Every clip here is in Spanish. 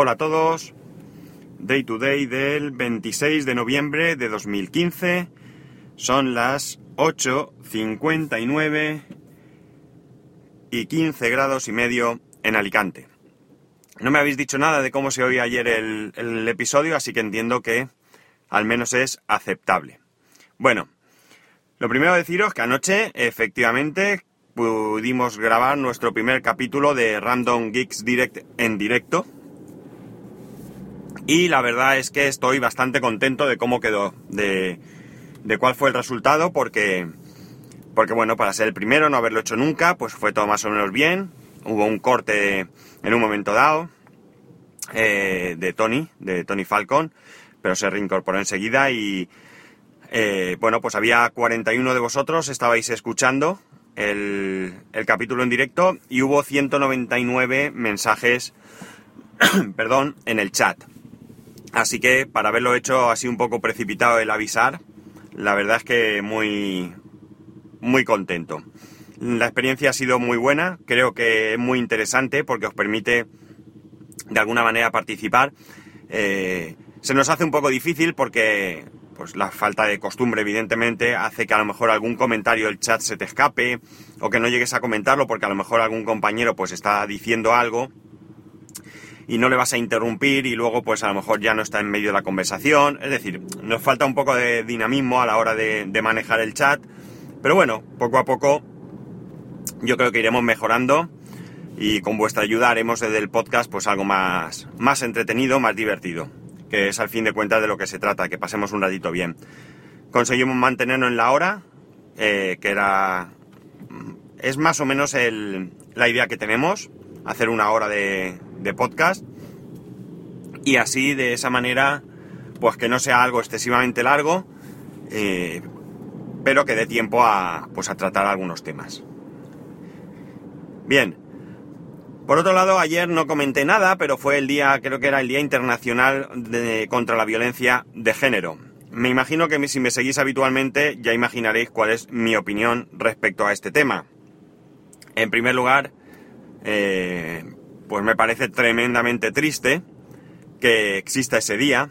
Hola a todos. Day to day del 26 de noviembre de 2015. Son las 8.59 y 15 grados y medio en Alicante. No me habéis dicho nada de cómo se oía ayer el, el episodio, así que entiendo que al menos es aceptable. Bueno, lo primero deciros que anoche efectivamente pudimos grabar nuestro primer capítulo de Random Geeks Direct en directo. Y la verdad es que estoy bastante contento de cómo quedó, de, de cuál fue el resultado, porque, porque bueno, para ser el primero, no haberlo hecho nunca, pues fue todo más o menos bien. Hubo un corte en un momento dado eh, de Tony, de Tony Falcon, pero se reincorporó enseguida y eh, bueno, pues había 41 de vosotros, estabais escuchando el, el capítulo en directo y hubo 199 mensajes, perdón, en el chat. Así que para haberlo hecho así un poco precipitado el avisar, la verdad es que muy, muy contento. La experiencia ha sido muy buena, creo que es muy interesante porque os permite de alguna manera participar. Eh, se nos hace un poco difícil porque pues la falta de costumbre evidentemente hace que a lo mejor algún comentario del chat se te escape o que no llegues a comentarlo porque a lo mejor algún compañero pues está diciendo algo y no le vas a interrumpir y luego pues a lo mejor ya no está en medio de la conversación. Es decir, nos falta un poco de dinamismo a la hora de, manejar el chat. Pero bueno, poco a poco yo creo que iremos mejorando y con vuestra ayuda haremos desde el podcast pues algo más, más entretenido, más divertido, que es al fin de cuentas de lo que se trata, que pasemos un ratito bien. Conseguimos mantenernos en la hora, eh, que era... es más o menos el, la idea que tenemos, hacer una hora de, de podcast. Y así de esa manera pues que no sea algo excesivamente largo eh, pero que dé tiempo a pues a tratar algunos temas. Bien. Por otro lado ayer no comenté nada pero fue el día creo que era el día internacional contra la violencia de género. Me imagino que si me seguís habitualmente ya imaginaréis cuál es mi opinión respecto a este tema. En primer lugar eh, pues me parece tremendamente triste que exista ese día,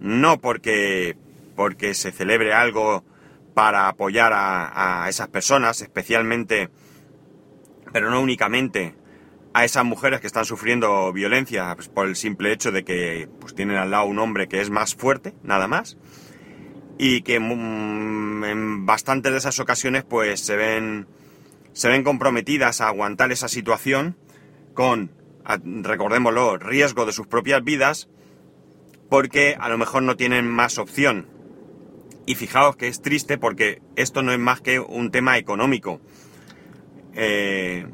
no porque, porque se celebre algo para apoyar a, a, esas personas, especialmente, pero no únicamente, a esas mujeres que están sufriendo violencia pues, por el simple hecho de que pues, tienen al lado un hombre que es más fuerte, nada más, y que mm, en bastantes de esas ocasiones pues se ven, se ven comprometidas a aguantar esa situación con recordémoslo, riesgo de sus propias vidas, porque a lo mejor no tienen más opción. Y fijaos que es triste porque esto no es más que un tema económico. Eh,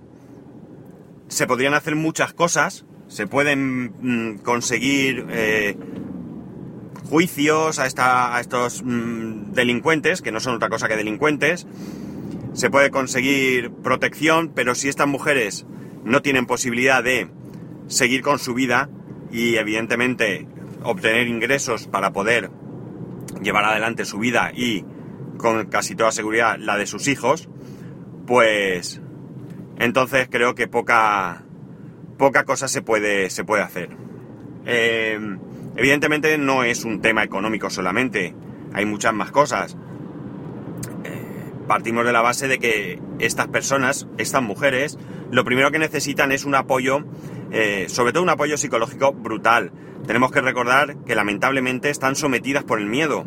se podrían hacer muchas cosas, se pueden mm, conseguir eh, juicios a, esta, a estos mm, delincuentes, que no son otra cosa que delincuentes, se puede conseguir protección, pero si estas mujeres no tienen posibilidad de seguir con su vida y evidentemente obtener ingresos para poder llevar adelante su vida y con casi toda seguridad la de sus hijos, pues entonces creo que poca, poca cosa se puede, se puede hacer. Eh, evidentemente no es un tema económico solamente, hay muchas más cosas. Eh, partimos de la base de que estas personas, estas mujeres, lo primero que necesitan es un apoyo eh, sobre todo un apoyo psicológico brutal. Tenemos que recordar que lamentablemente están sometidas por el miedo.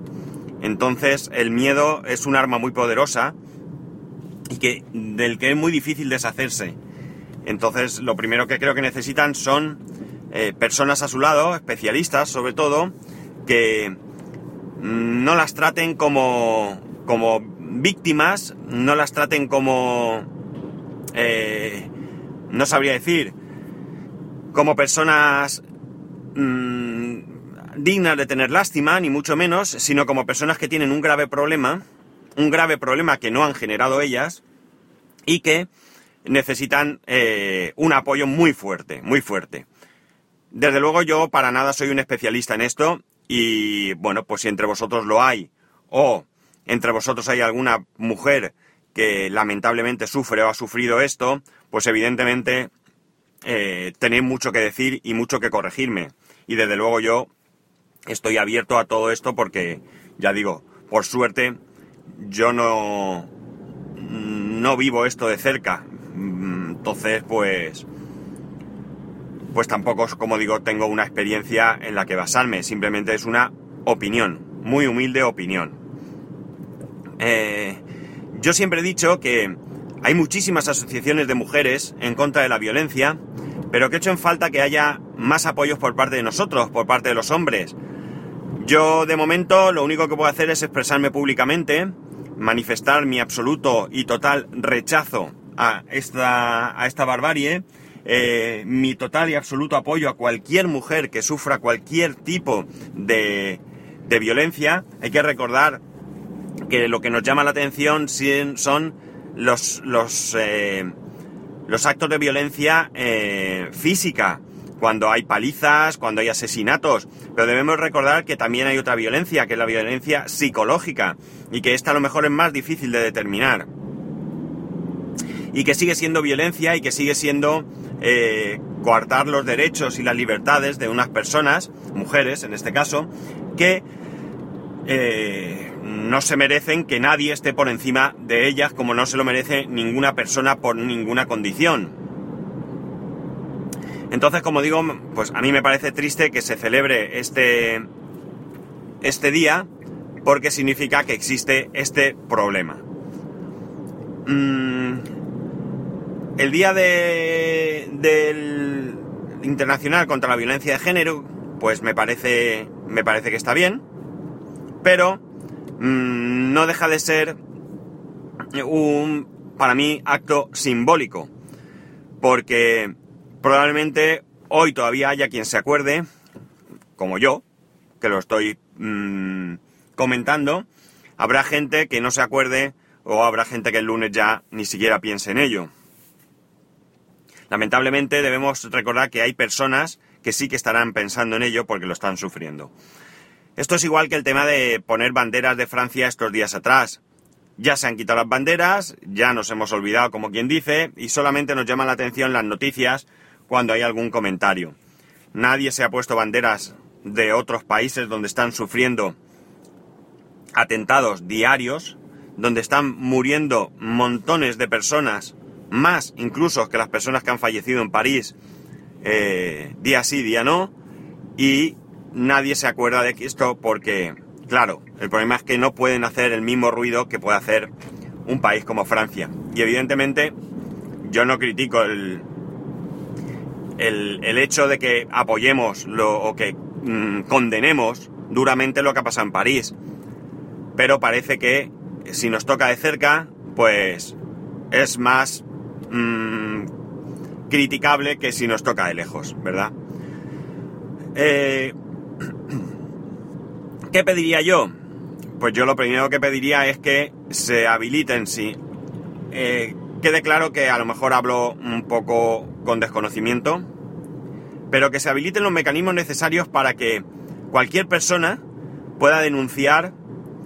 Entonces el miedo es un arma muy poderosa y que, del que es muy difícil deshacerse. Entonces lo primero que creo que necesitan son eh, personas a su lado, especialistas sobre todo, que no las traten como, como víctimas, no las traten como... Eh, no sabría decir, como personas mmm, dignas de tener lástima, ni mucho menos, sino como personas que tienen un grave problema, un grave problema que no han generado ellas y que necesitan eh, un apoyo muy fuerte, muy fuerte. Desde luego yo para nada soy un especialista en esto y bueno, pues si entre vosotros lo hay o entre vosotros hay alguna mujer que lamentablemente sufre o ha sufrido esto, pues evidentemente eh, tenéis mucho que decir y mucho que corregirme. Y desde luego yo estoy abierto a todo esto porque, ya digo, por suerte yo no, no vivo esto de cerca. Entonces, pues, pues tampoco, como digo, tengo una experiencia en la que basarme. Simplemente es una opinión, muy humilde opinión. Eh, yo siempre he dicho que hay muchísimas asociaciones de mujeres en contra de la violencia, pero que he hecho en falta que haya más apoyos por parte de nosotros, por parte de los hombres. Yo, de momento, lo único que puedo hacer es expresarme públicamente, manifestar mi absoluto y total rechazo a esta, a esta barbarie, eh, mi total y absoluto apoyo a cualquier mujer que sufra cualquier tipo de, de violencia. Hay que recordar que lo que nos llama la atención son los, los, eh, los actos de violencia eh, física, cuando hay palizas, cuando hay asesinatos, pero debemos recordar que también hay otra violencia, que es la violencia psicológica, y que esta a lo mejor es más difícil de determinar. Y que sigue siendo violencia y que sigue siendo eh, coartar los derechos y las libertades de unas personas, mujeres en este caso, que eh, no se merecen que nadie esté por encima de ellas como no se lo merece ninguna persona por ninguna condición. Entonces, como digo, pues a mí me parece triste que se celebre este, este día porque significa que existe este problema. Mm, el día de, del internacional contra la violencia de género, pues me parece, me parece que está bien, pero Mm, no deja de ser un, para mí, acto simbólico. Porque probablemente hoy todavía haya quien se acuerde, como yo, que lo estoy mm, comentando, habrá gente que no se acuerde o habrá gente que el lunes ya ni siquiera piense en ello. Lamentablemente debemos recordar que hay personas que sí que estarán pensando en ello porque lo están sufriendo. Esto es igual que el tema de poner banderas de Francia estos días atrás. Ya se han quitado las banderas, ya nos hemos olvidado como quien dice, y solamente nos llaman la atención las noticias cuando hay algún comentario. Nadie se ha puesto banderas de otros países donde están sufriendo atentados diarios, donde están muriendo montones de personas, más incluso que las personas que han fallecido en París, eh, día sí, día no, y nadie se acuerda de esto porque, claro, el problema es que no pueden hacer el mismo ruido que puede hacer un país como Francia. Y evidentemente yo no critico el, el, hecho de que apoyemos lo, o que mm, condenemos duramente lo que ha pasado en París. Pero parece que si nos toca de cerca, pues es más mm, criticable que si nos toca de lejos, ¿verdad? Eh, ¿Qué pediría yo? Pues yo lo primero que pediría es que se habiliten, sí. Eh, quede claro que a lo mejor hablo un poco con desconocimiento, pero que se habiliten los mecanismos necesarios para que cualquier persona pueda denunciar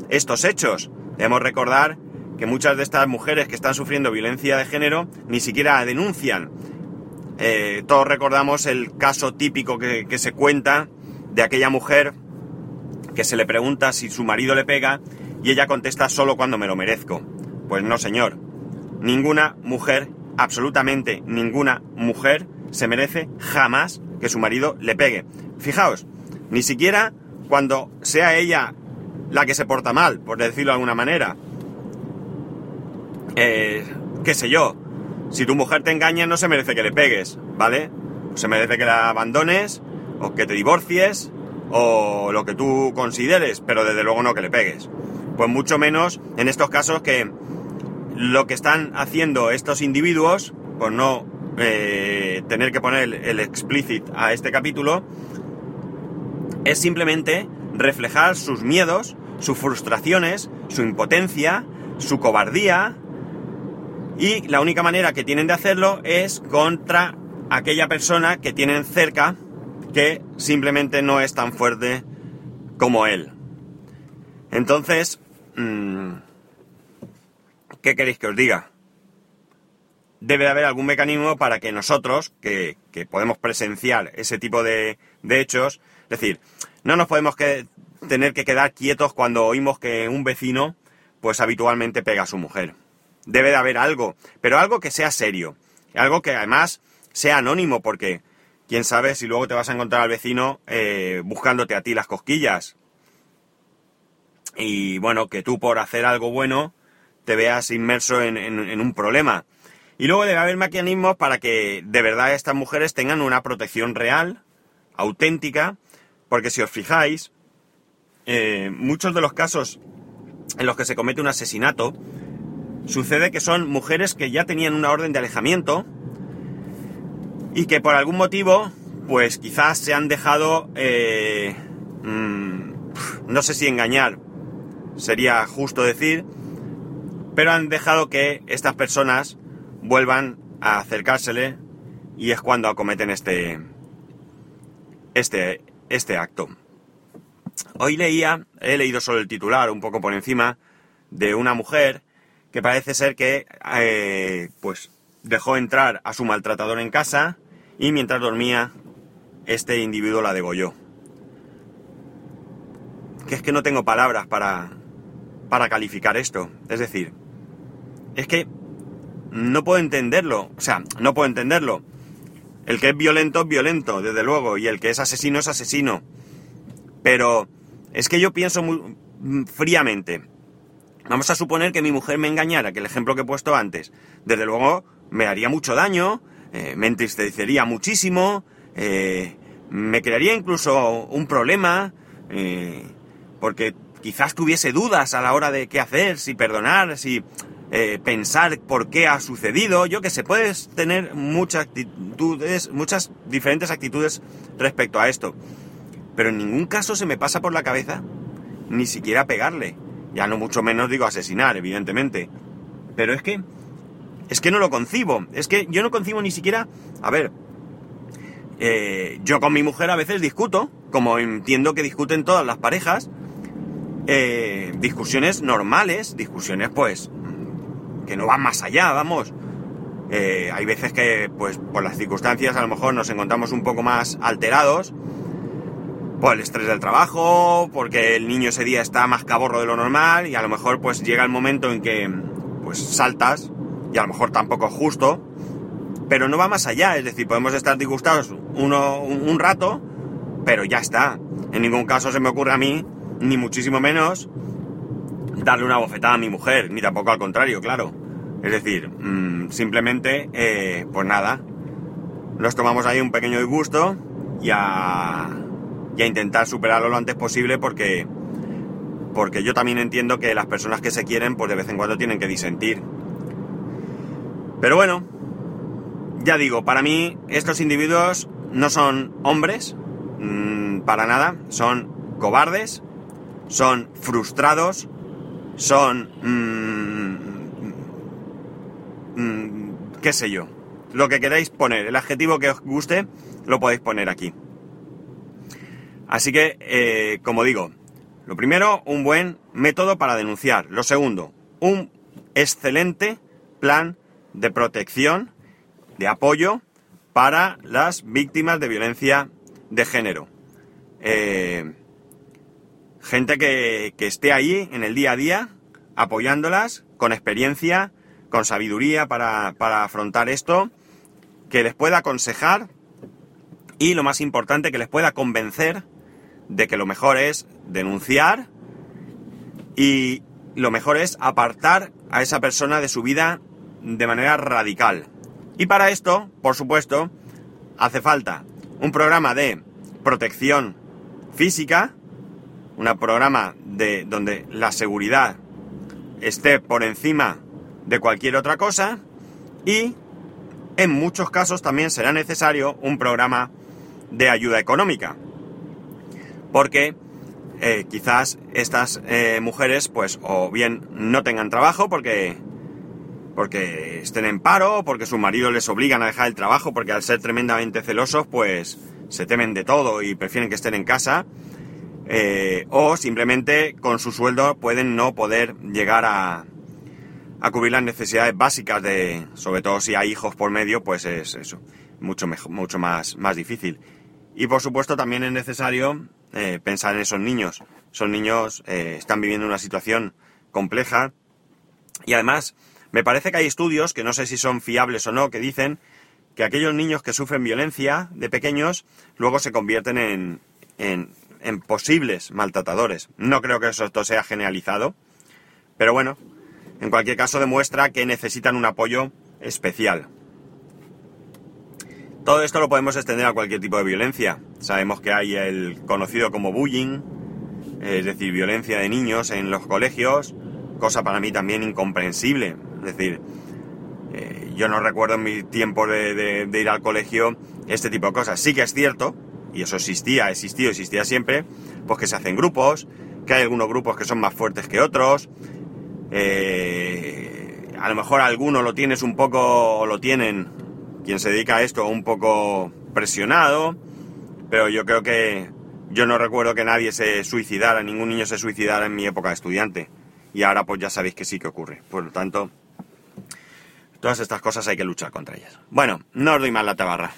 estos hechos. Debemos recordar que muchas de estas mujeres que están sufriendo violencia de género ni siquiera denuncian. Eh, todos recordamos el caso típico que, que se cuenta de aquella mujer que se le pregunta si su marido le pega y ella contesta solo cuando me lo merezco. Pues no, señor. Ninguna mujer, absolutamente ninguna mujer, se merece jamás que su marido le pegue. Fijaos, ni siquiera cuando sea ella la que se porta mal, por decirlo de alguna manera. Eh, qué sé yo, si tu mujer te engaña no se merece que le pegues, ¿vale? Se merece que la abandones o que te divorcies o lo que tú consideres, pero desde luego no que le pegues. Pues mucho menos en estos casos que lo que están haciendo estos individuos, por no eh, tener que poner el, explicit a este capítulo, es simplemente reflejar sus miedos, sus frustraciones, su impotencia, su cobardía, y la única manera que tienen de hacerlo es contra aquella persona que tienen cerca que simplemente no es tan fuerte como él. Entonces, mm, ¿qué queréis que os diga? debe de haber algún mecanismo para que nosotros, que, podemos presenciar ese tipo de, de, hechos, es decir, no nos podemos que, tener que quedar quietos cuando oímos que un vecino, pues habitualmente pega a su mujer. Debe de haber algo, pero algo que sea serio, algo que además sea anónimo, porque quién sabe si luego te vas a encontrar al vecino eh, buscándote a ti las cosquillas. Y bueno, que tú por hacer algo bueno te veas inmerso en, un problema. Y luego debe haber mecanismos para que de verdad estas mujeres tengan una protección real, auténtica, porque si os fijáis, eh, muchos de los casos en los que se comete un asesinato, sucede que son mujeres que ya tenían una orden de alejamiento, y que por algún motivo, pues quizás se han dejado, eh, mm, no sé si engañar, sería justo decir, pero han dejado que estas personas vuelvan a acercársele y es cuando acometen este, este, este acto. Hoy leía, he leído solo el titular, un poco por encima, de una mujer que parece ser que, eh, pues, dejó entrar a su maltratador en casa, y mientras dormía, este individuo la degolló. Que es que no tengo palabras para, para calificar esto. Es decir, es que no puedo entenderlo. O sea, no puedo entenderlo. El que es violento es violento, desde luego, y el que es asesino es asesino. Pero es que yo pienso muy fríamente. Vamos a suponer que mi mujer me engañara, que el ejemplo que he puesto antes, desde luego me haría mucho daño, eh, me entristecería muchísimo, eh, me crearía incluso un problema, eh, porque quizás tuviese dudas a la hora de qué hacer, si perdonar, si pensar por qué ha sucedido, yo que sé, puedes tener muchas actitudes, muchas diferentes actitudes respecto a esto, pero en ningún caso se me pasa por la cabeza ni siquiera pegarle, ya no mucho menos digo asesinar, evidentemente, pero es que es que no lo concibo. Es que yo no concibo ni siquiera... A ver, eh, yo con mi mujer a veces discuto, como entiendo que discuten todas las parejas, eh, discusiones normales, discusiones pues que no van más allá, vamos. Eh, hay veces que pues por las circunstancias a lo mejor nos encontramos un poco más alterados, por el estrés del trabajo, porque el niño ese día está más caborro de lo normal y a lo mejor pues llega el momento en que pues saltas y a lo mejor tampoco es justo, pero no va más allá, es decir, podemos estar disgustados uno, un, rato, pero ya está. En ningún caso se me ocurre a mí, ni muchísimo menos, darle una bofetada a mi mujer, ni tampoco al contrario, claro. Es decir, mm, simplemente, eh, pues nada, nos tomamos ahí un pequeño disgusto y a, y a intentar superarlo lo antes posible porque, porque yo también entiendo que las personas que se quieren, pues de vez en cuando tienen que disentir. Pero bueno, ya digo, para mí estos individuos no son hombres, mmm, para nada, son cobardes, son frustrados, son... Mmm, mmm, qué sé yo, lo que queráis poner, el adjetivo que os guste, lo podéis poner aquí. Así que, eh, como digo, lo primero, un buen método para denunciar. Lo segundo, un excelente plan de protección, de apoyo para las víctimas de violencia de género. Eh, gente que, esté ahí en el día a día, apoyándolas con experiencia, con sabiduría para, para afrontar esto, que les pueda aconsejar y lo más importante, que les pueda convencer de que lo mejor es denunciar y lo mejor es apartar a esa persona de su vida de manera radical. Y para esto, por supuesto, hace falta un programa de protección física, un programa de donde la seguridad esté por encima de cualquier otra cosa y en muchos casos también será necesario un programa de ayuda económica. Porque eh, quizás estas eh, mujeres pues o bien no tengan trabajo porque porque estén en paro, porque sus maridos les obligan a dejar el trabajo, porque al ser tremendamente celosos, pues se temen de todo y prefieren que estén en casa, eh, o simplemente con su sueldo pueden no poder llegar a, a cubrir las necesidades básicas de, sobre todo si hay hijos por medio, pues es eso, mucho, mejor, mucho más, más difícil. Y por supuesto también es necesario eh, pensar en esos niños. Esos niños eh, están viviendo una situación compleja y además me parece que hay estudios, que no sé si son fiables o no, que dicen que aquellos niños que sufren violencia de pequeños luego se convierten en, en, en posibles maltratadores. No creo que eso esto sea generalizado, pero bueno, en cualquier caso demuestra que necesitan un apoyo especial. Todo esto lo podemos extender a cualquier tipo de violencia. Sabemos que hay el conocido como bullying, es decir, violencia de niños en los colegios, cosa para mí también incomprensible. Es decir, eh, yo no recuerdo en mi tiempo de, ir al colegio este tipo de cosas. Sí que es cierto, y eso existía, existió, existía siempre, pues que se hacen grupos, que hay algunos grupos que son más fuertes que otros, eh, a lo mejor alguno lo tienes un poco, o lo tienen, quien se dedica a esto, un poco presionado, pero yo creo que yo no recuerdo que nadie se suicidara, ningún niño se suicidara en mi época de estudiante. Y ahora pues ya sabéis que sí que ocurre. Por lo tanto, todas estas cosas hay que luchar contra ellas. Bueno, no os doy más la tabarra.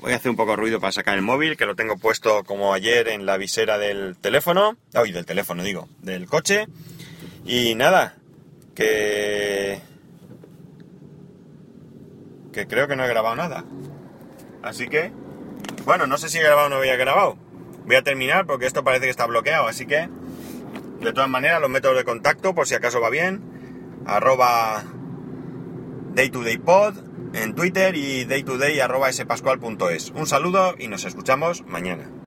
Voy a hacer un poco de ruido para sacar el móvil, que lo tengo puesto como ayer en la visera del teléfono. Ay, del teléfono digo, del coche. Y nada, que... Que creo que no he grabado nada. Así que... Bueno, no sé si he grabado o no había grabado. Voy a terminar porque esto parece que está bloqueado, así que... De todas maneras, los métodos de contacto, por si acaso va bien. Arroba daytodaypod en Twitter y daytoday arroba spascual.es. Un saludo y nos escuchamos mañana.